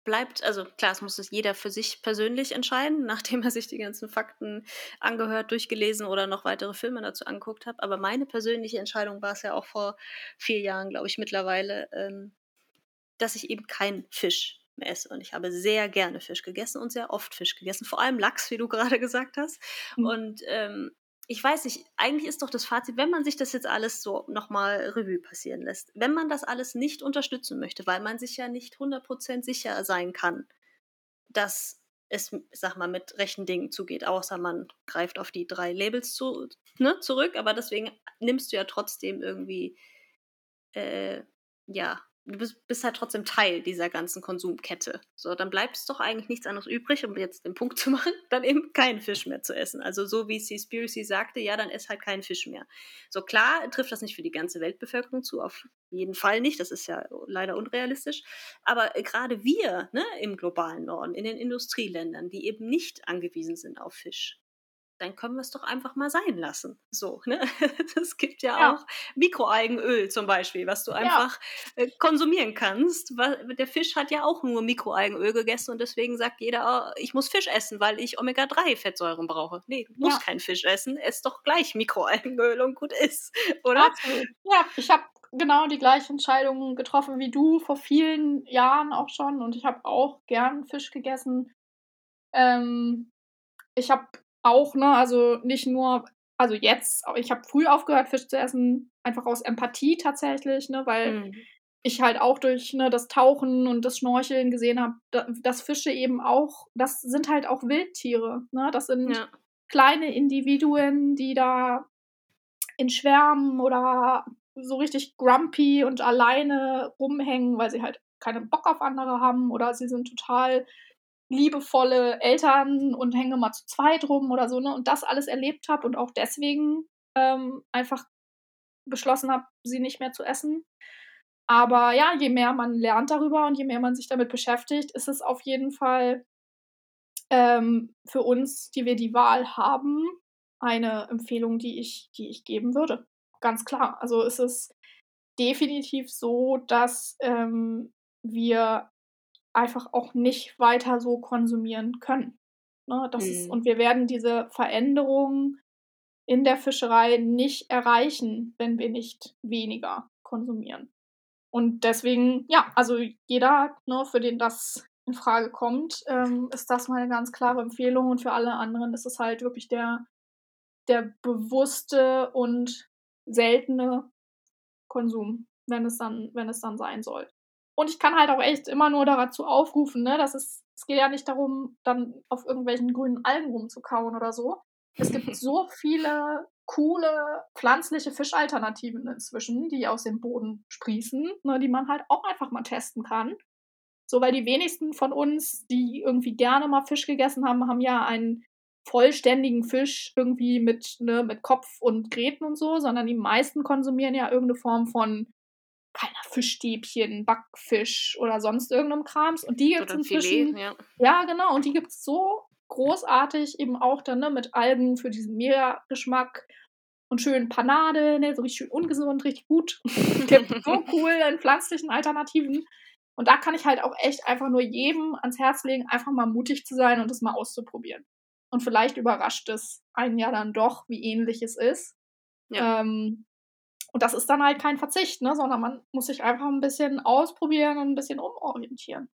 bleibt, also klar, es muss es jeder für sich persönlich entscheiden, nachdem er sich die ganzen Fakten angehört, durchgelesen oder noch weitere Filme dazu angeguckt hat. Aber meine persönliche Entscheidung war es ja auch vor vier Jahren, glaube ich, mittlerweile, ähm, dass ich eben keinen Fisch mehr esse. Und ich habe sehr gerne Fisch gegessen und sehr oft Fisch gegessen, vor allem Lachs, wie du gerade gesagt hast. Mhm. Und ähm, ich weiß nicht, eigentlich ist doch das Fazit, wenn man sich das jetzt alles so nochmal Revue passieren lässt, wenn man das alles nicht unterstützen möchte, weil man sich ja nicht 100% sicher sein kann, dass es, sag mal, mit rechten Dingen zugeht, außer man greift auf die drei Labels zu, ne, zurück, aber deswegen nimmst du ja trotzdem irgendwie, äh, ja, du bist, bist, halt trotzdem Teil dieser ganzen Konsumkette. So, dann bleibt es doch eigentlich nichts anderes übrig, um jetzt den Punkt zu machen, dann eben keinen Fisch mehr zu essen. Also so wie Seaspiracy sagte, ja, dann ess halt keinen Fisch mehr. So klar trifft das nicht für die ganze Weltbevölkerung zu, auf jeden Fall nicht, das ist ja leider unrealistisch. Aber äh, gerade wir ne, im globalen Norden, in den Industrieländern, die eben nicht angewiesen sind auf Fisch, dann können wir es doch einfach mal sein lassen. So, ne? Es gibt ja, ja. auch Mikroalgenöl zum Beispiel, was du einfach ja. Äh, konsumieren kannst. Der Fisch hat ja auch nur Mikroalgenöl gegessen und deswegen sagt jeder, oh, ich muss Fisch essen, weil ich Omega-3-Fettsäuren brauche. Nee, du musst ja. keinen Fisch essen, ess doch gleich Mikroalgenöl und gut ist, oder? Absolut. Ja, ich habe genau die gleiche Entscheidung getroffen wie du vor vielen Jahren auch schon und ich habe auch gern Fisch gegessen. Ähm, ich habe auch, ne, also nicht nur, also jetzt, ich habe früh aufgehört, Fisch zu essen, einfach aus Empathie tatsächlich, ne, weil mhm. ich halt auch durch ne, das Tauchen und das Schnorcheln gesehen habe, dass Fische eben auch, das sind halt auch Wildtiere, ne, das sind ja. kleine Individuen, die da in Schwärmen oder so richtig grumpy und alleine rumhängen, weil sie halt keinen Bock auf andere haben oder sie sind total liebevolle Eltern und hänge mal zu zweit rum oder so, ne? Und das alles erlebt habe und auch deswegen ähm, einfach beschlossen habe, sie nicht mehr zu essen. Aber ja, je mehr man lernt darüber und je mehr man sich damit beschäftigt, ist es auf jeden Fall ähm, für uns, die wir die Wahl haben, eine Empfehlung, die ich, die ich geben würde. Ganz klar. Also es ist definitiv so, dass ähm, wir einfach auch nicht weiter so konsumieren können. Ne, das mhm. ist, und wir werden diese Veränderung in der Fischerei nicht erreichen, wenn wir nicht weniger konsumieren. Und deswegen, ja, also jeder, ne, für den das in Frage kommt, ähm, ist das meine ganz klare Empfehlung. Und für alle anderen ist es halt wirklich der, der bewusste und seltene Konsum, wenn es dann, wenn es dann sein soll. Und ich kann halt auch echt immer nur dazu aufrufen, ne, dass es, es geht ja nicht darum, dann auf irgendwelchen grünen Algen rumzukauen oder so. Es gibt so viele coole pflanzliche Fischalternativen inzwischen, die aus dem Boden sprießen, ne, die man halt auch einfach mal testen kann. So, weil die wenigsten von uns, die irgendwie gerne mal Fisch gegessen haben, haben ja einen vollständigen Fisch irgendwie mit, ne, mit Kopf und Gräten und so, sondern die meisten konsumieren ja irgendeine Form von keiner Fischstäbchen, Backfisch oder sonst irgendeinem Krams. Und die gibt es inzwischen. Filet, ja. ja, genau. Und die gibt es so großartig eben auch dann ne, mit Algen für diesen Meergeschmack und schön Panade, ne, so richtig schön ungesund, richtig gut. gibt so cool in pflanzlichen Alternativen. Und da kann ich halt auch echt einfach nur jedem ans Herz legen, einfach mal mutig zu sein und das mal auszuprobieren. Und vielleicht überrascht es einen ja dann doch, wie ähnlich es ist. Ja. Ähm, und das ist dann halt kein Verzicht, ne, sondern man muss sich einfach ein bisschen ausprobieren und ein bisschen umorientieren.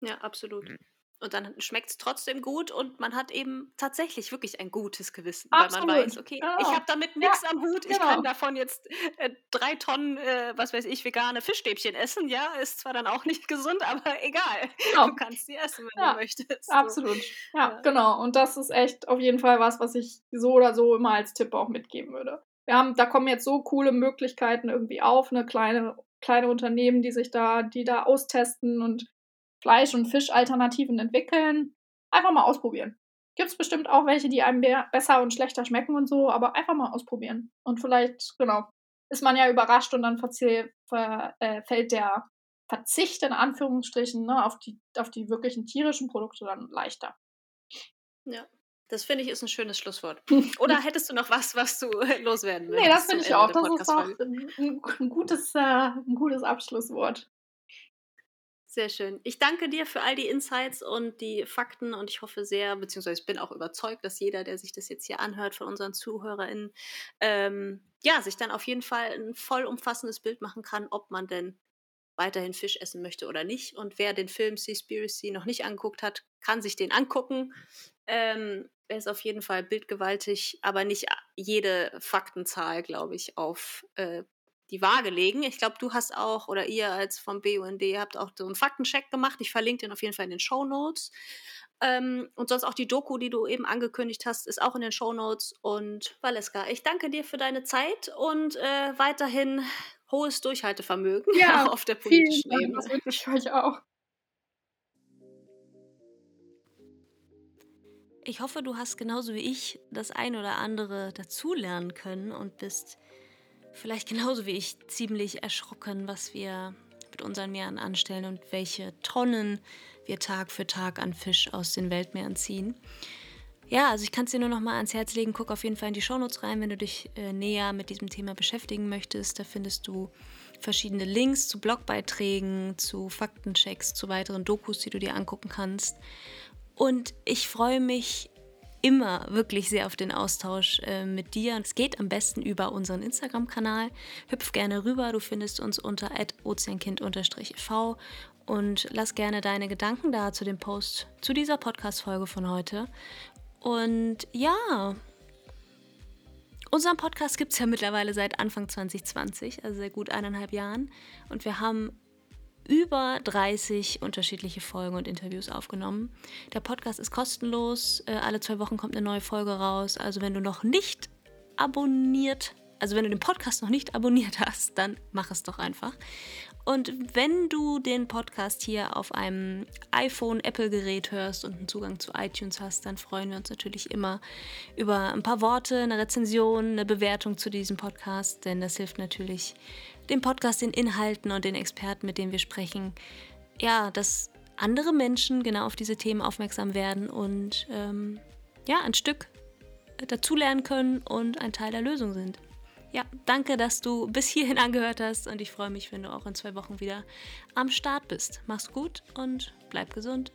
Ja, absolut. Mhm. Und dann schmeckt es trotzdem gut und man hat eben tatsächlich wirklich ein gutes Gewissen, Absolut. weil man weiß, okay, genau. ich habe damit nichts ja, am Hut, genau. ich kann davon jetzt äh, drei Tonnen, äh, was weiß ich, vegane Fischstäbchen essen, ja, ist zwar dann auch nicht gesund, aber egal, genau. du kannst sie essen, wenn ja, du möchtest. Absolut, so. ja, ja, genau. Und das ist echt auf jeden Fall was, was ich so oder so immer als Tipp auch mitgeben würde. Wir haben, da kommen jetzt so coole Möglichkeiten irgendwie auf, eine kleine, kleine Unternehmen, die sich da, die da austesten und Fleisch- und Fischalternativen entwickeln. Einfach mal ausprobieren. Gibt es bestimmt auch welche, die einem besser und schlechter schmecken und so, aber einfach mal ausprobieren. Und vielleicht, genau, ist man ja überrascht und dann ver, äh, fällt der Verzicht in Anführungsstrichen ne, auf, die, auf die wirklichen tierischen Produkte dann leichter. Ja, das finde ich ist ein schönes Schlusswort. Oder hättest du noch was, was du loswerden willst? Nee, das finde ich auch. Das ist auch ein, ein, gutes, äh, ein gutes Abschlusswort. Sehr schön. Ich danke dir für all die Insights und die Fakten und ich hoffe sehr, beziehungsweise ich bin auch überzeugt, dass jeder, der sich das jetzt hier anhört von unseren ZuhörerInnen, ähm, ja, sich dann auf jeden Fall ein vollumfassendes Bild machen kann, ob man denn weiterhin Fisch essen möchte oder nicht. Und wer den Film Seaspiracy noch nicht angeguckt hat, kann sich den angucken. Ähm, er ist auf jeden Fall bildgewaltig, aber nicht jede Faktenzahl, glaube ich, auf äh, die Waage legen. Ich glaube, du hast auch, oder ihr als vom BUND habt auch so einen Faktencheck gemacht. Ich verlinke den auf jeden Fall in den Show Notes. Ähm, und sonst auch die Doku, die du eben angekündigt hast, ist auch in den Show Notes. Und Valeska, ich danke dir für deine Zeit und äh, weiterhin hohes Durchhaltevermögen ja, auf der politischen Ebene. Das wünsche ich euch auch. Ich hoffe, du hast genauso wie ich das ein oder andere dazulernen können und bist vielleicht genauso wie ich ziemlich erschrocken, was wir mit unseren Meeren anstellen und welche Tonnen wir Tag für Tag an Fisch aus den Weltmeeren ziehen. Ja, also ich kann es dir nur noch mal ans Herz legen. Guck auf jeden Fall in die Shownotes rein, wenn du dich äh, näher mit diesem Thema beschäftigen möchtest. Da findest du verschiedene Links zu Blogbeiträgen, zu Faktenchecks, zu weiteren Dokus, die du dir angucken kannst. Und ich freue mich immer wirklich sehr auf den Austausch äh, mit dir. Es geht am besten über unseren Instagram-Kanal. Hüpf gerne rüber. Du findest uns unter ozeankind-v und lass gerne deine Gedanken da zu dem Post zu dieser Podcast-Folge von heute. Und ja, unseren Podcast gibt es ja mittlerweile seit Anfang 2020, also seit gut eineinhalb Jahren. Und wir haben über 30 unterschiedliche Folgen und Interviews aufgenommen. Der Podcast ist kostenlos. Äh, alle zwei Wochen kommt eine neue Folge raus. Also wenn du noch nicht abonniert, also wenn du den Podcast noch nicht abonniert hast, dann mach es doch einfach. Und wenn du den Podcast hier auf einem iPhone, Apple-Gerät hörst und einen Zugang zu iTunes hast, dann freuen wir uns natürlich immer über ein paar Worte, eine Rezension, eine Bewertung zu diesem Podcast, denn das hilft natürlich dem Podcast, den Inhalten und den Experten, mit denen wir sprechen, ja, dass andere Menschen genau auf diese Themen aufmerksam werden und ähm, ja, ein Stück dazulernen können und ein Teil der Lösung sind. Ja, danke, dass du bis hierhin angehört hast und ich freue mich, wenn du auch in zwei Wochen wieder am Start bist. Mach's gut und bleib gesund.